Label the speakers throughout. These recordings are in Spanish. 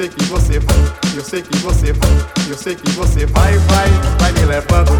Speaker 1: sei que você vai, eu sei que você vai, eu sei que você vai, vai, vai
Speaker 2: me levando.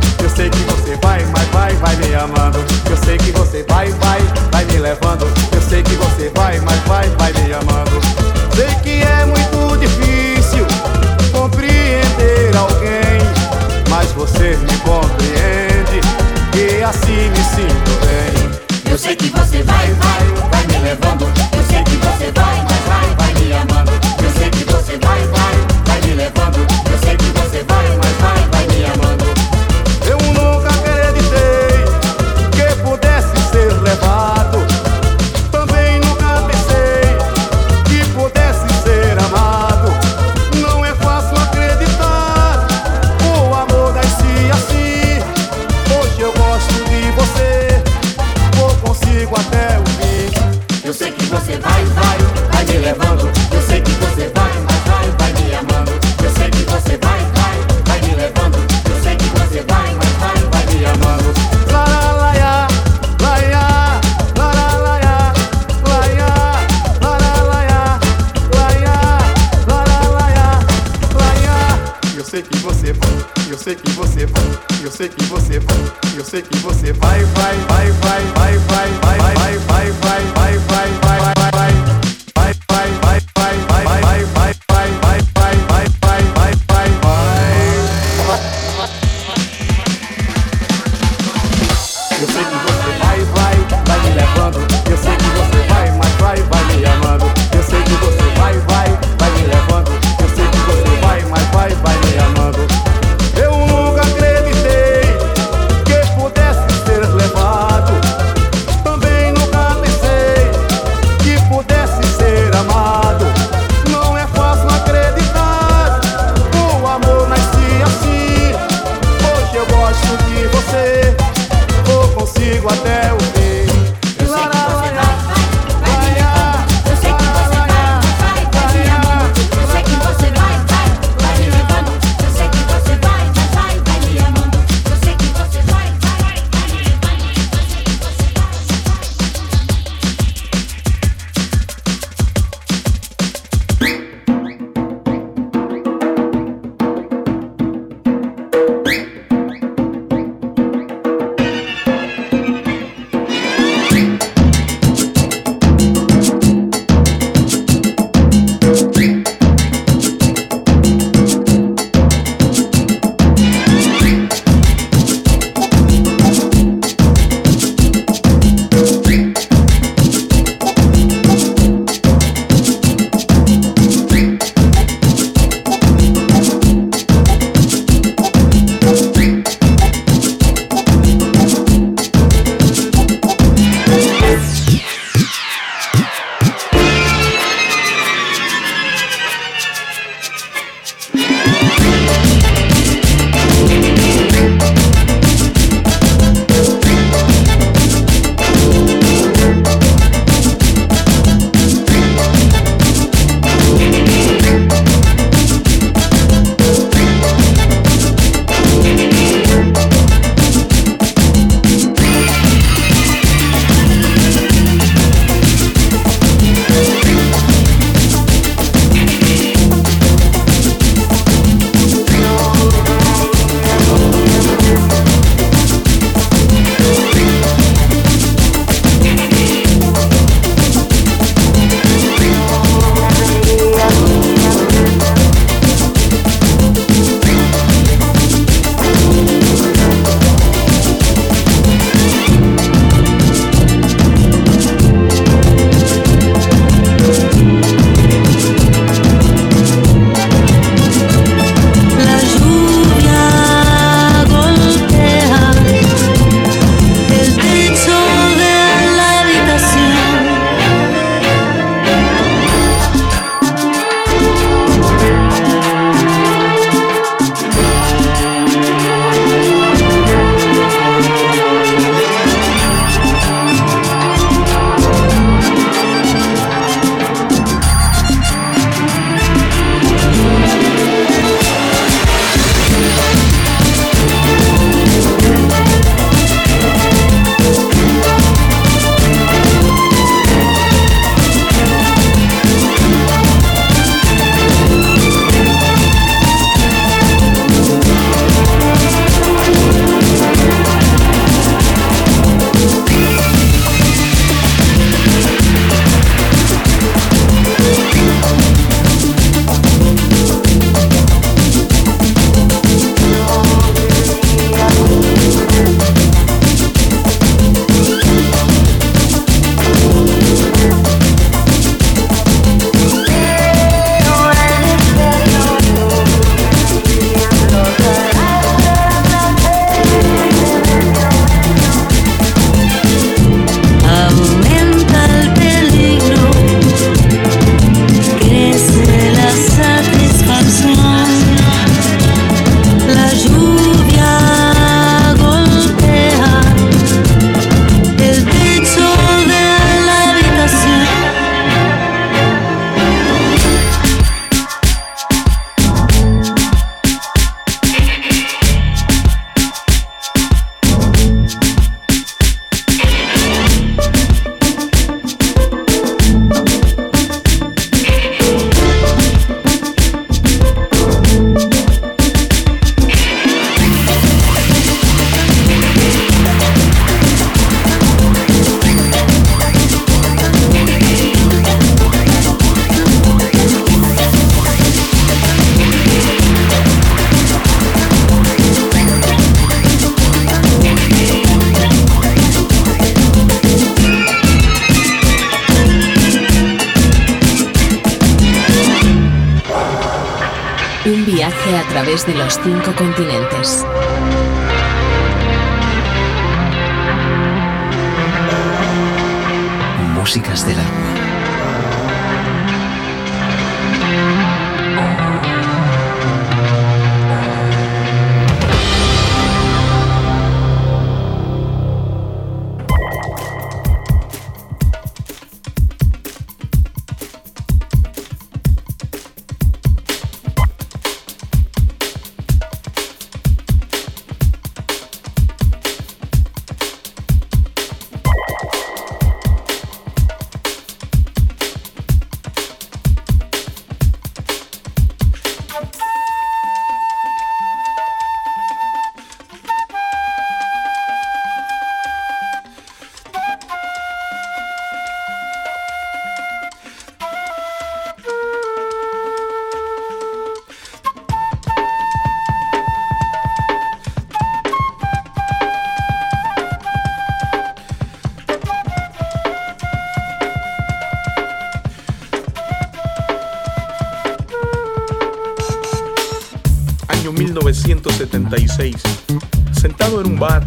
Speaker 3: Sentado en un bar,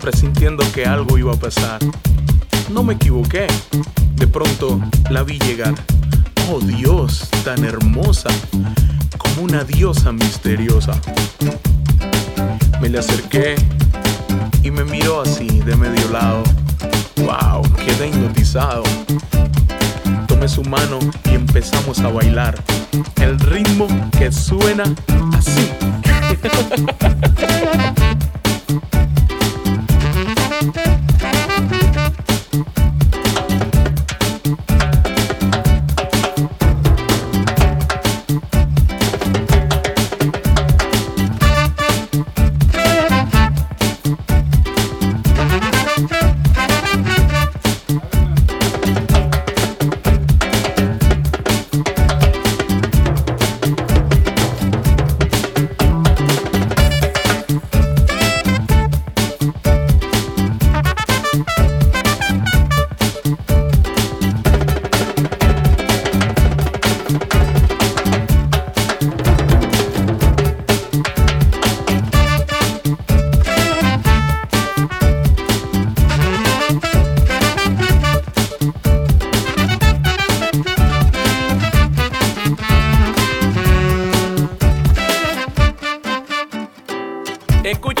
Speaker 3: presintiendo que algo iba a pasar. No me equivoqué, de pronto la vi llegar. Oh Dios, tan hermosa, como una diosa misteriosa. Me le acerqué y me miró así de medio lado. Wow, quedé hipnotizado. Tomé su mano y empezamos a bailar. El ritmo que suena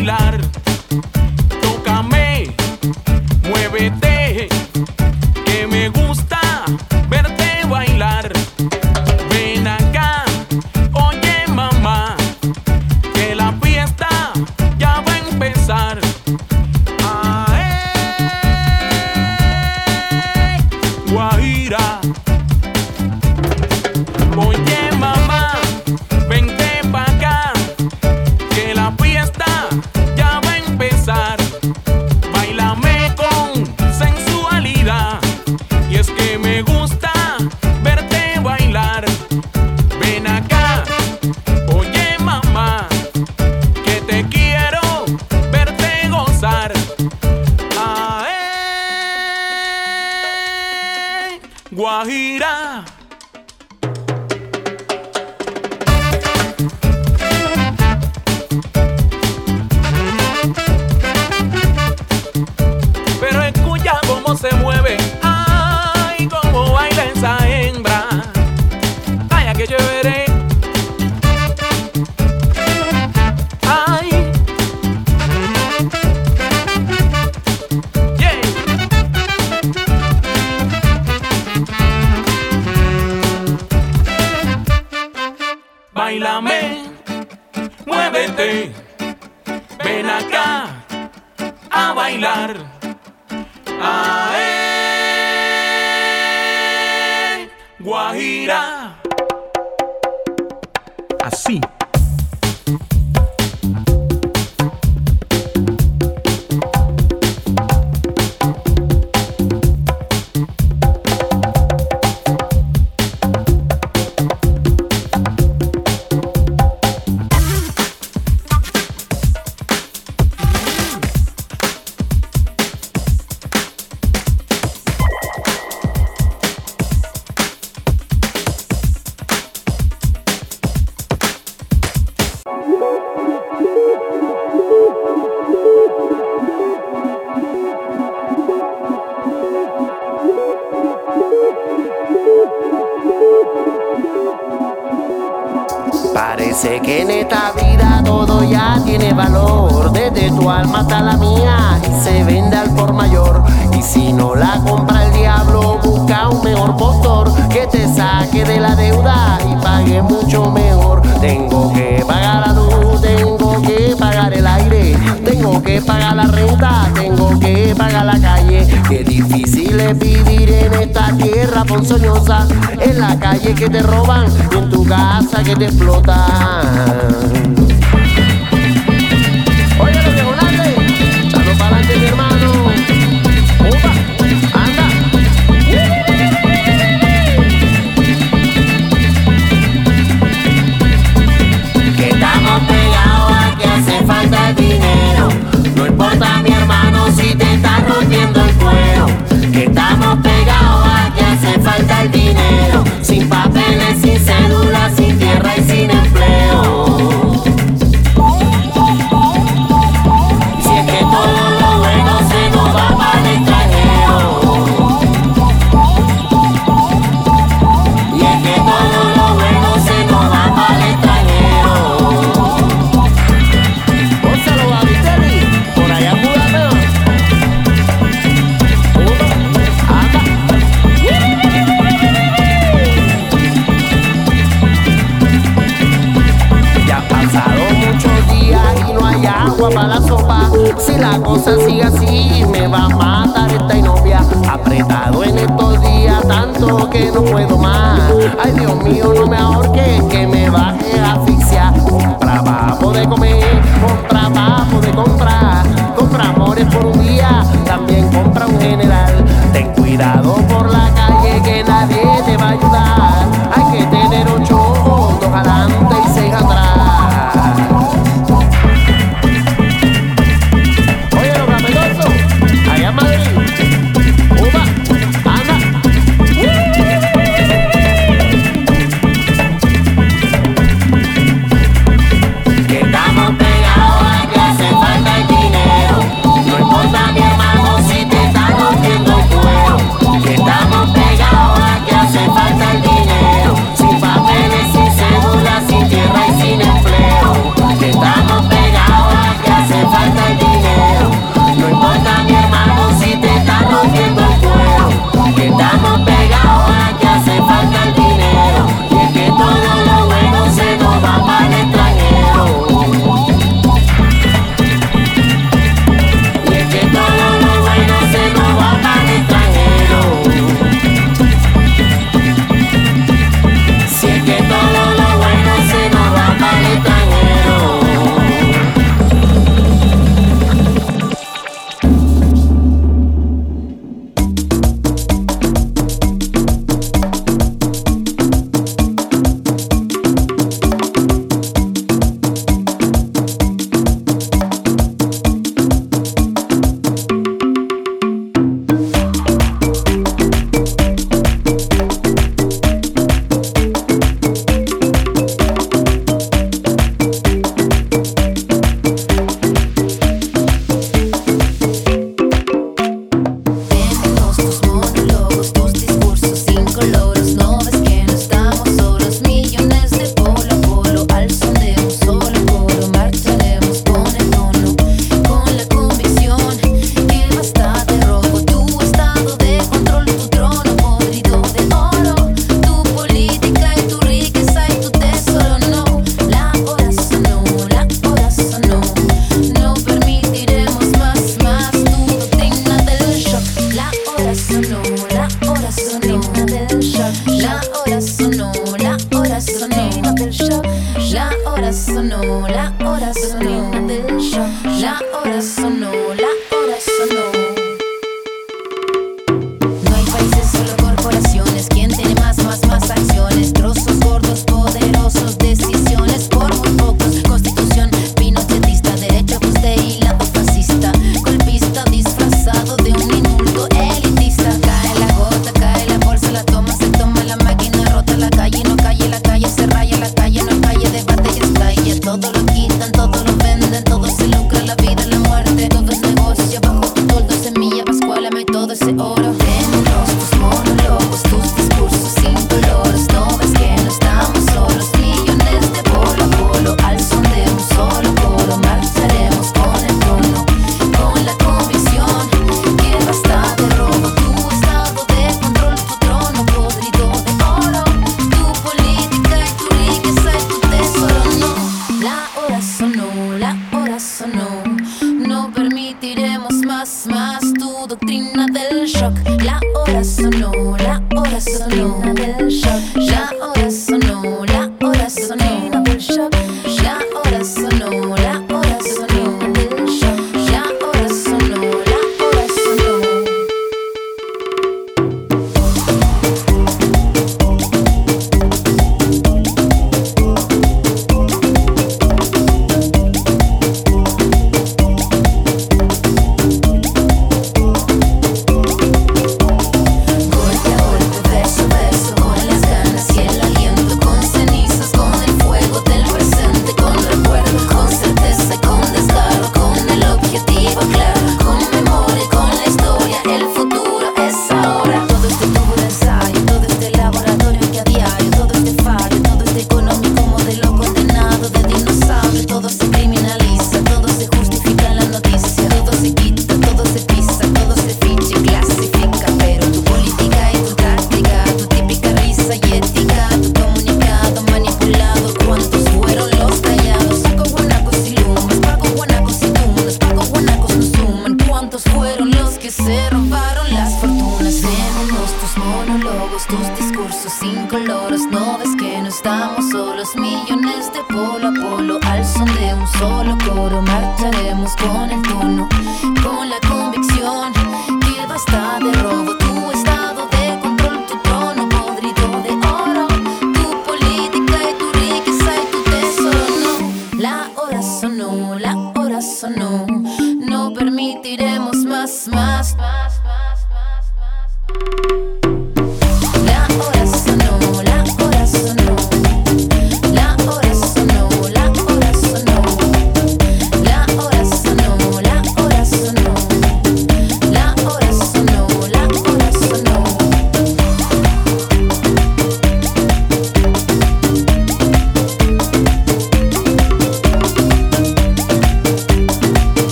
Speaker 4: bailar.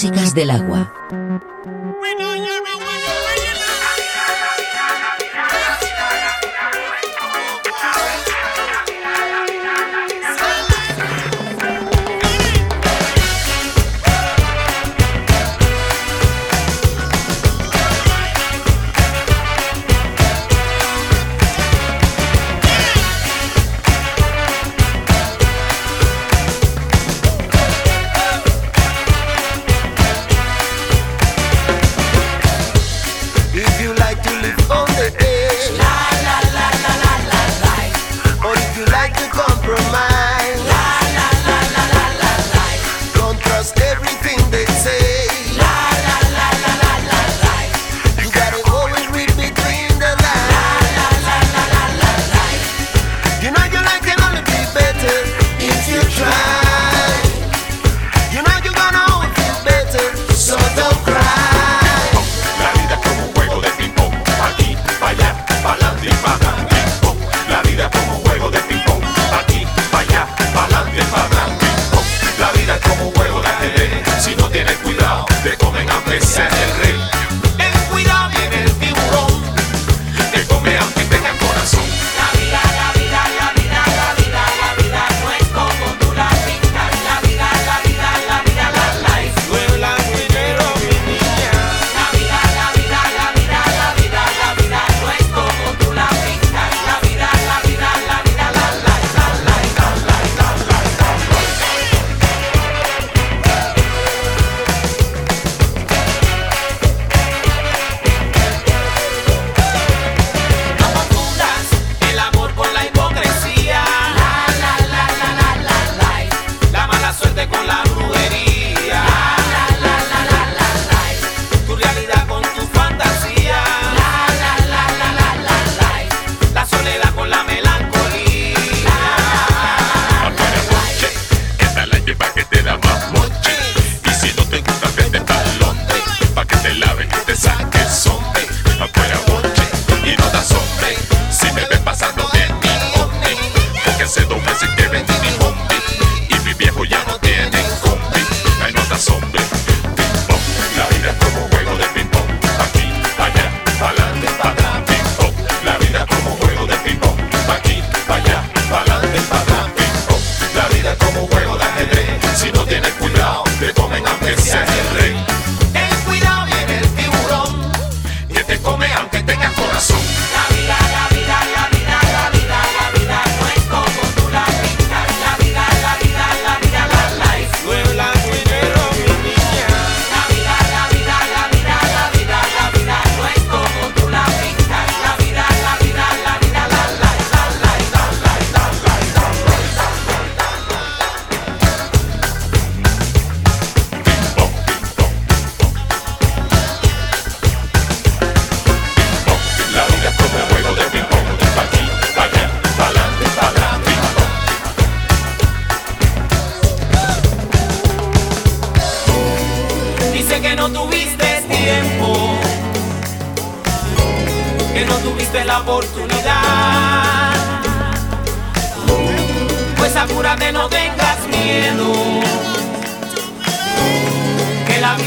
Speaker 2: músicas del agua.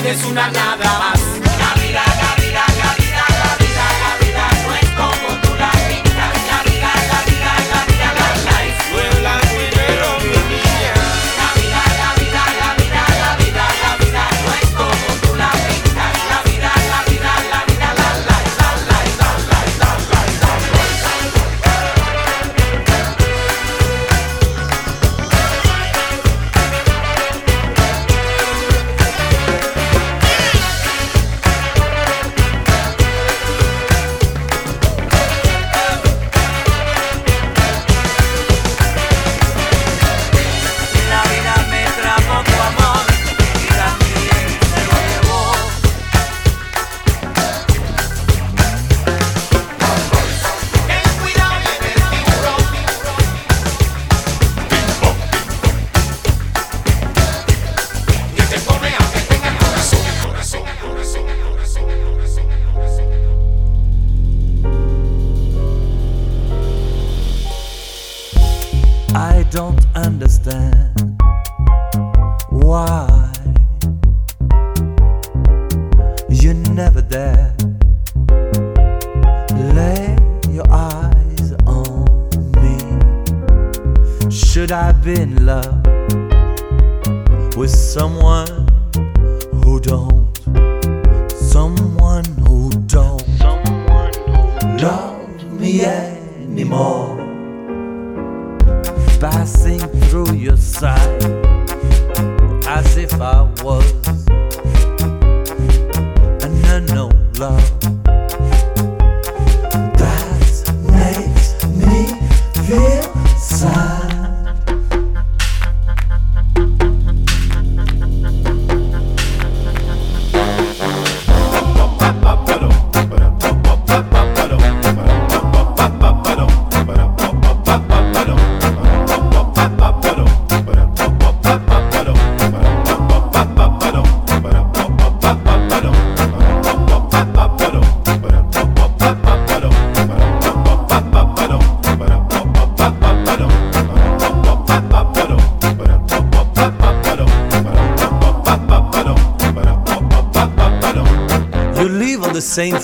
Speaker 5: Es una nada más.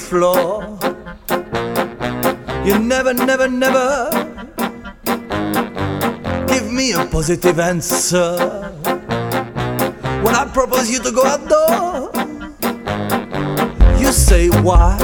Speaker 4: floor. You never, never, never give me a positive answer when I propose you to go outdoors. You say why?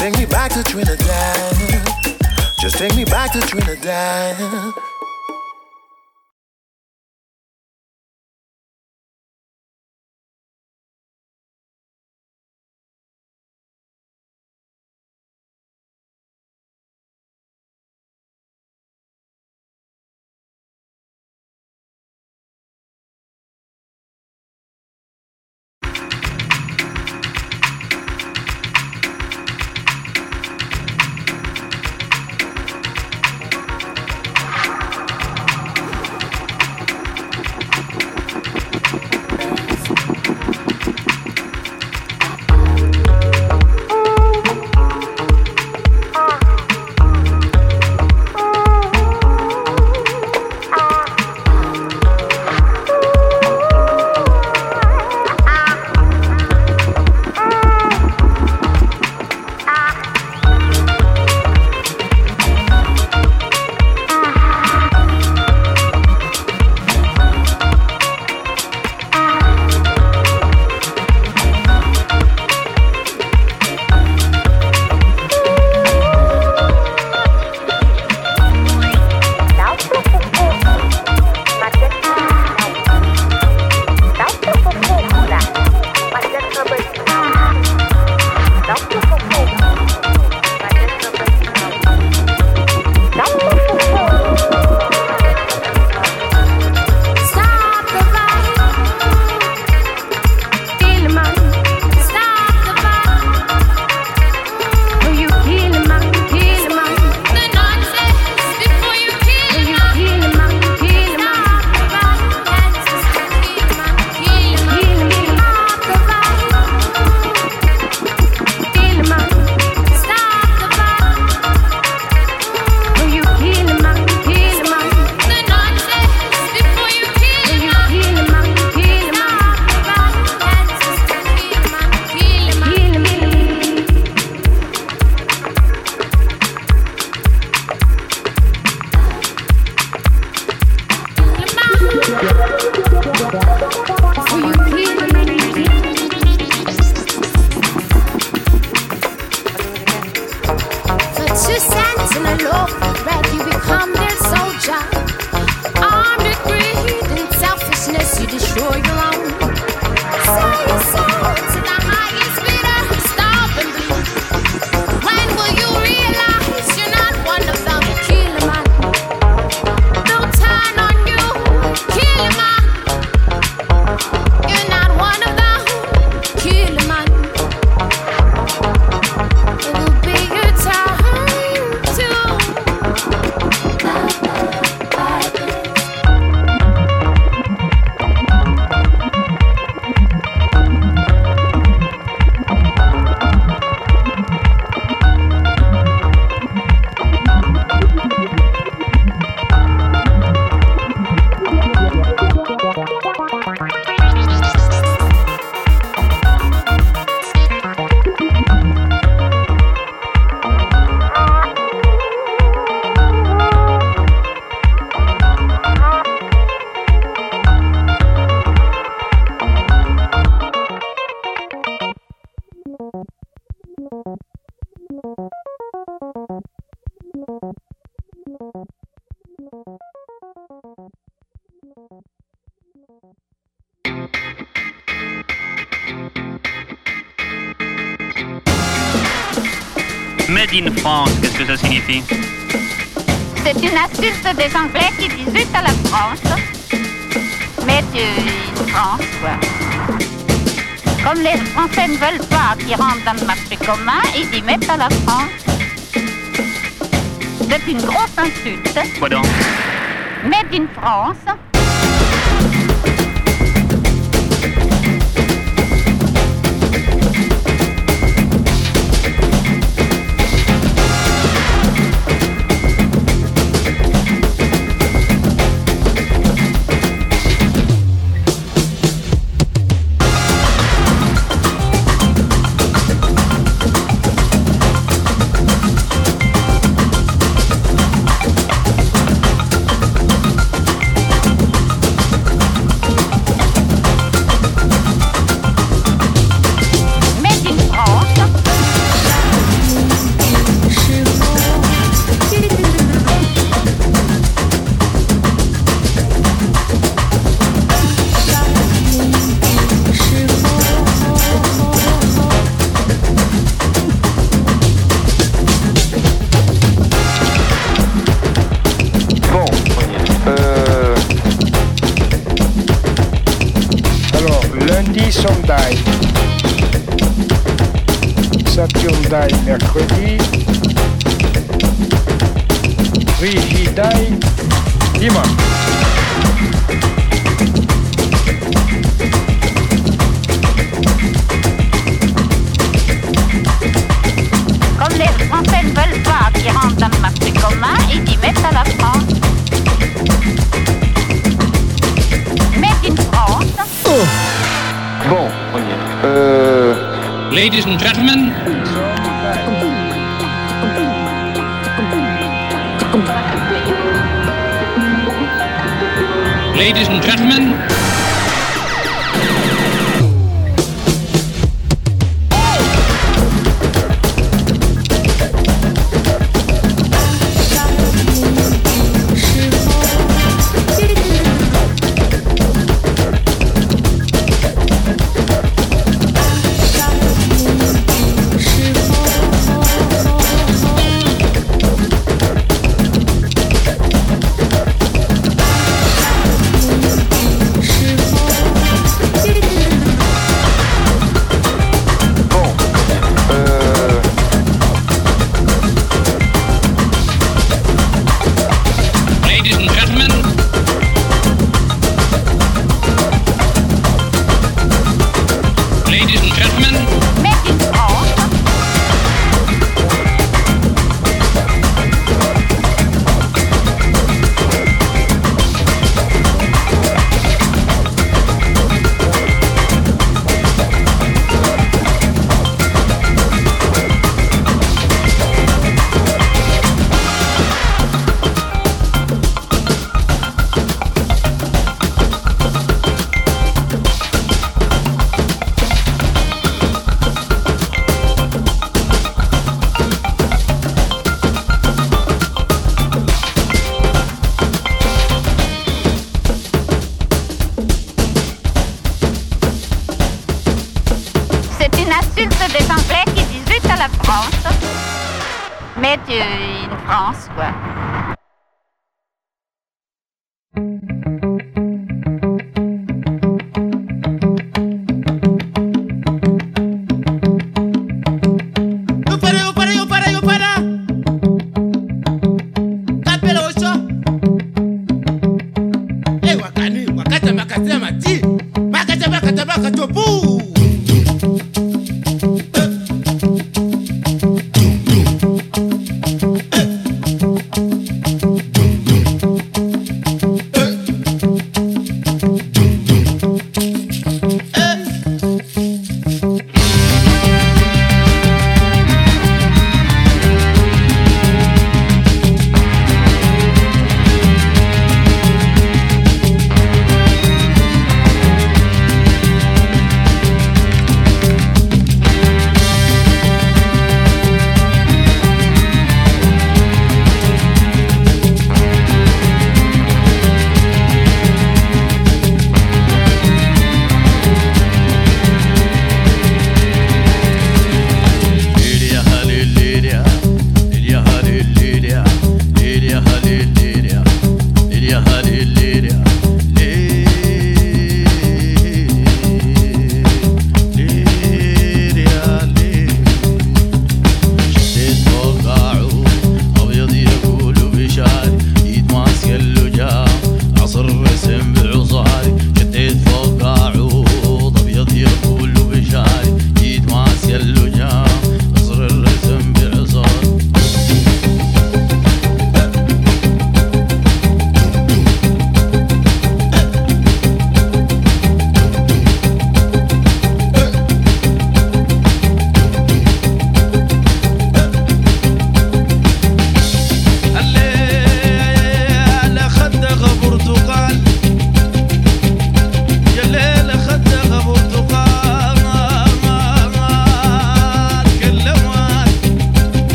Speaker 6: take me back
Speaker 4: to Trinidad. Just take me back to
Speaker 6: Trinidad.
Speaker 7: Made in France, qu'est-ce que ça signifie
Speaker 8: C'est une astuce des Anglais qui disent zut à la France. Made in France, quoi. Comme les Français ne veulent pas qu'ils rentrent dans le marché commun, ils y mettent à la France. C'est une grosse insulte.
Speaker 7: Quoi donc?
Speaker 8: Made in France.
Speaker 9: être euh,
Speaker 8: une France, quoi.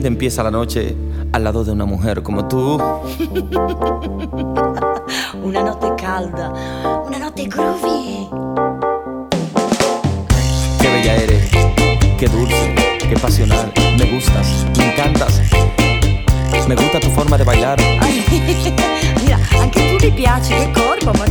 Speaker 5: fin empieza la noche al lado de una mujer como tú.
Speaker 10: una noche calda, una noche groovy.
Speaker 5: Qué bella eres, qué dulce, qué pasional. Me gustas, me encantas. Me gusta tu forma de bailar.
Speaker 10: Mira, anche tu mi piaci,
Speaker 5: qué cuerpo, ma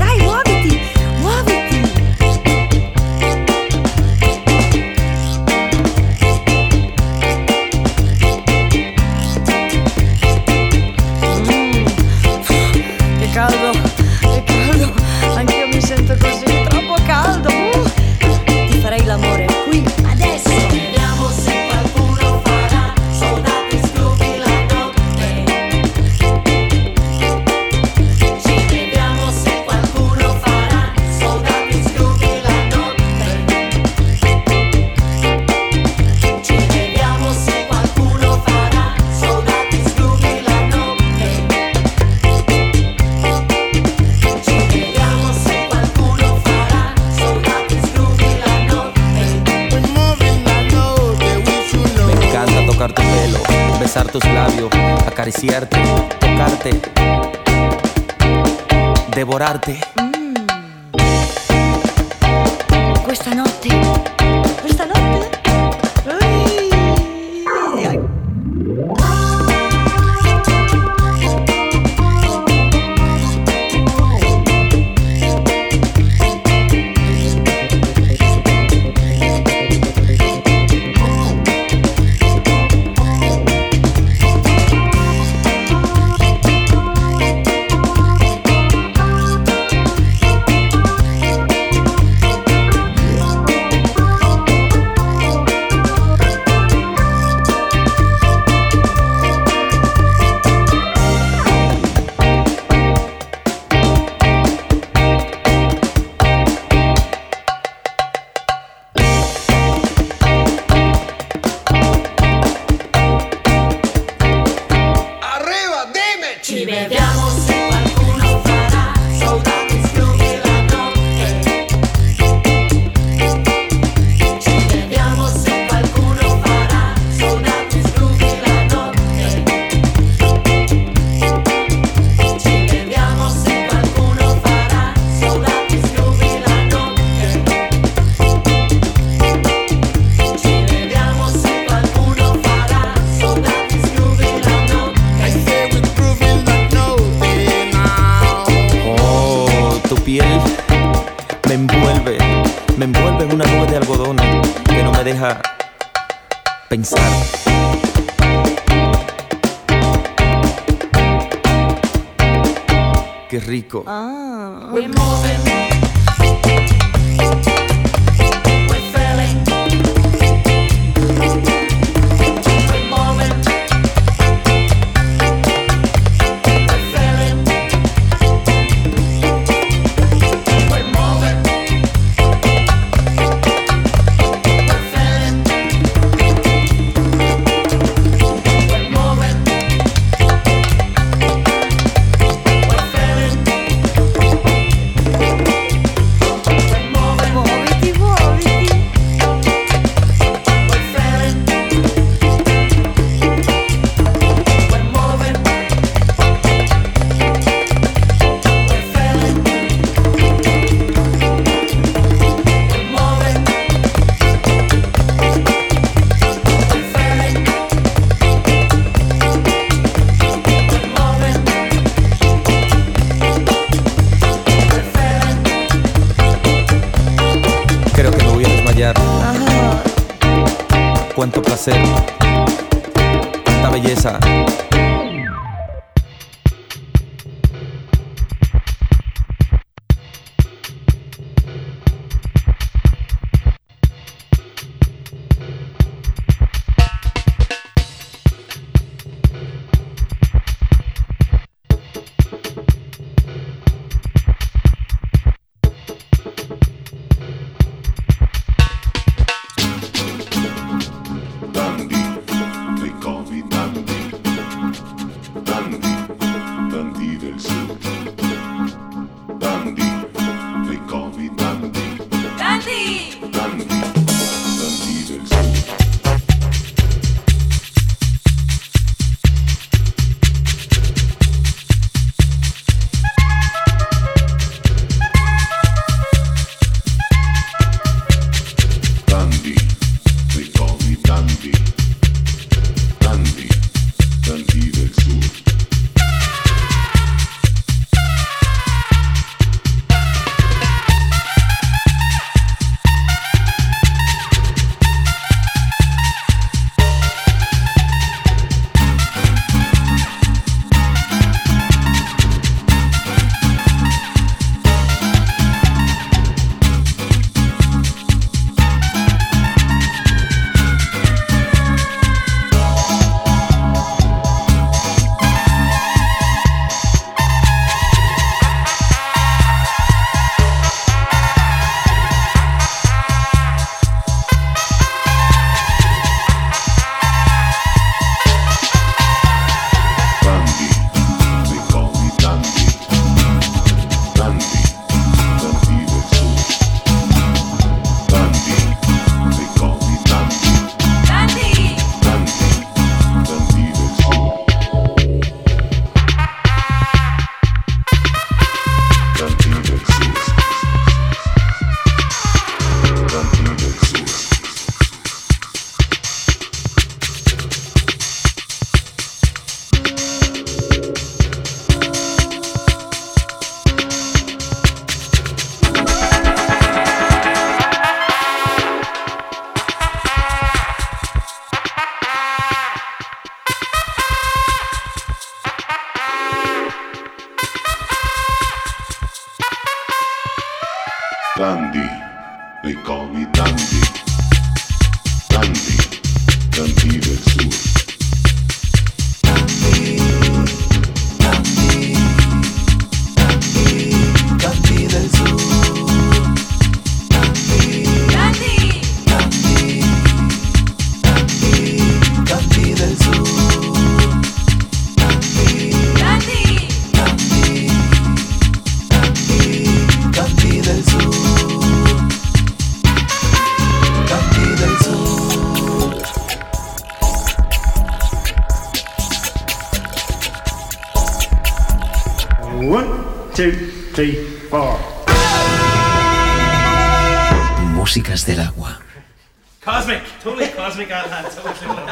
Speaker 5: ignorarte. cuánto placer, tanta belleza.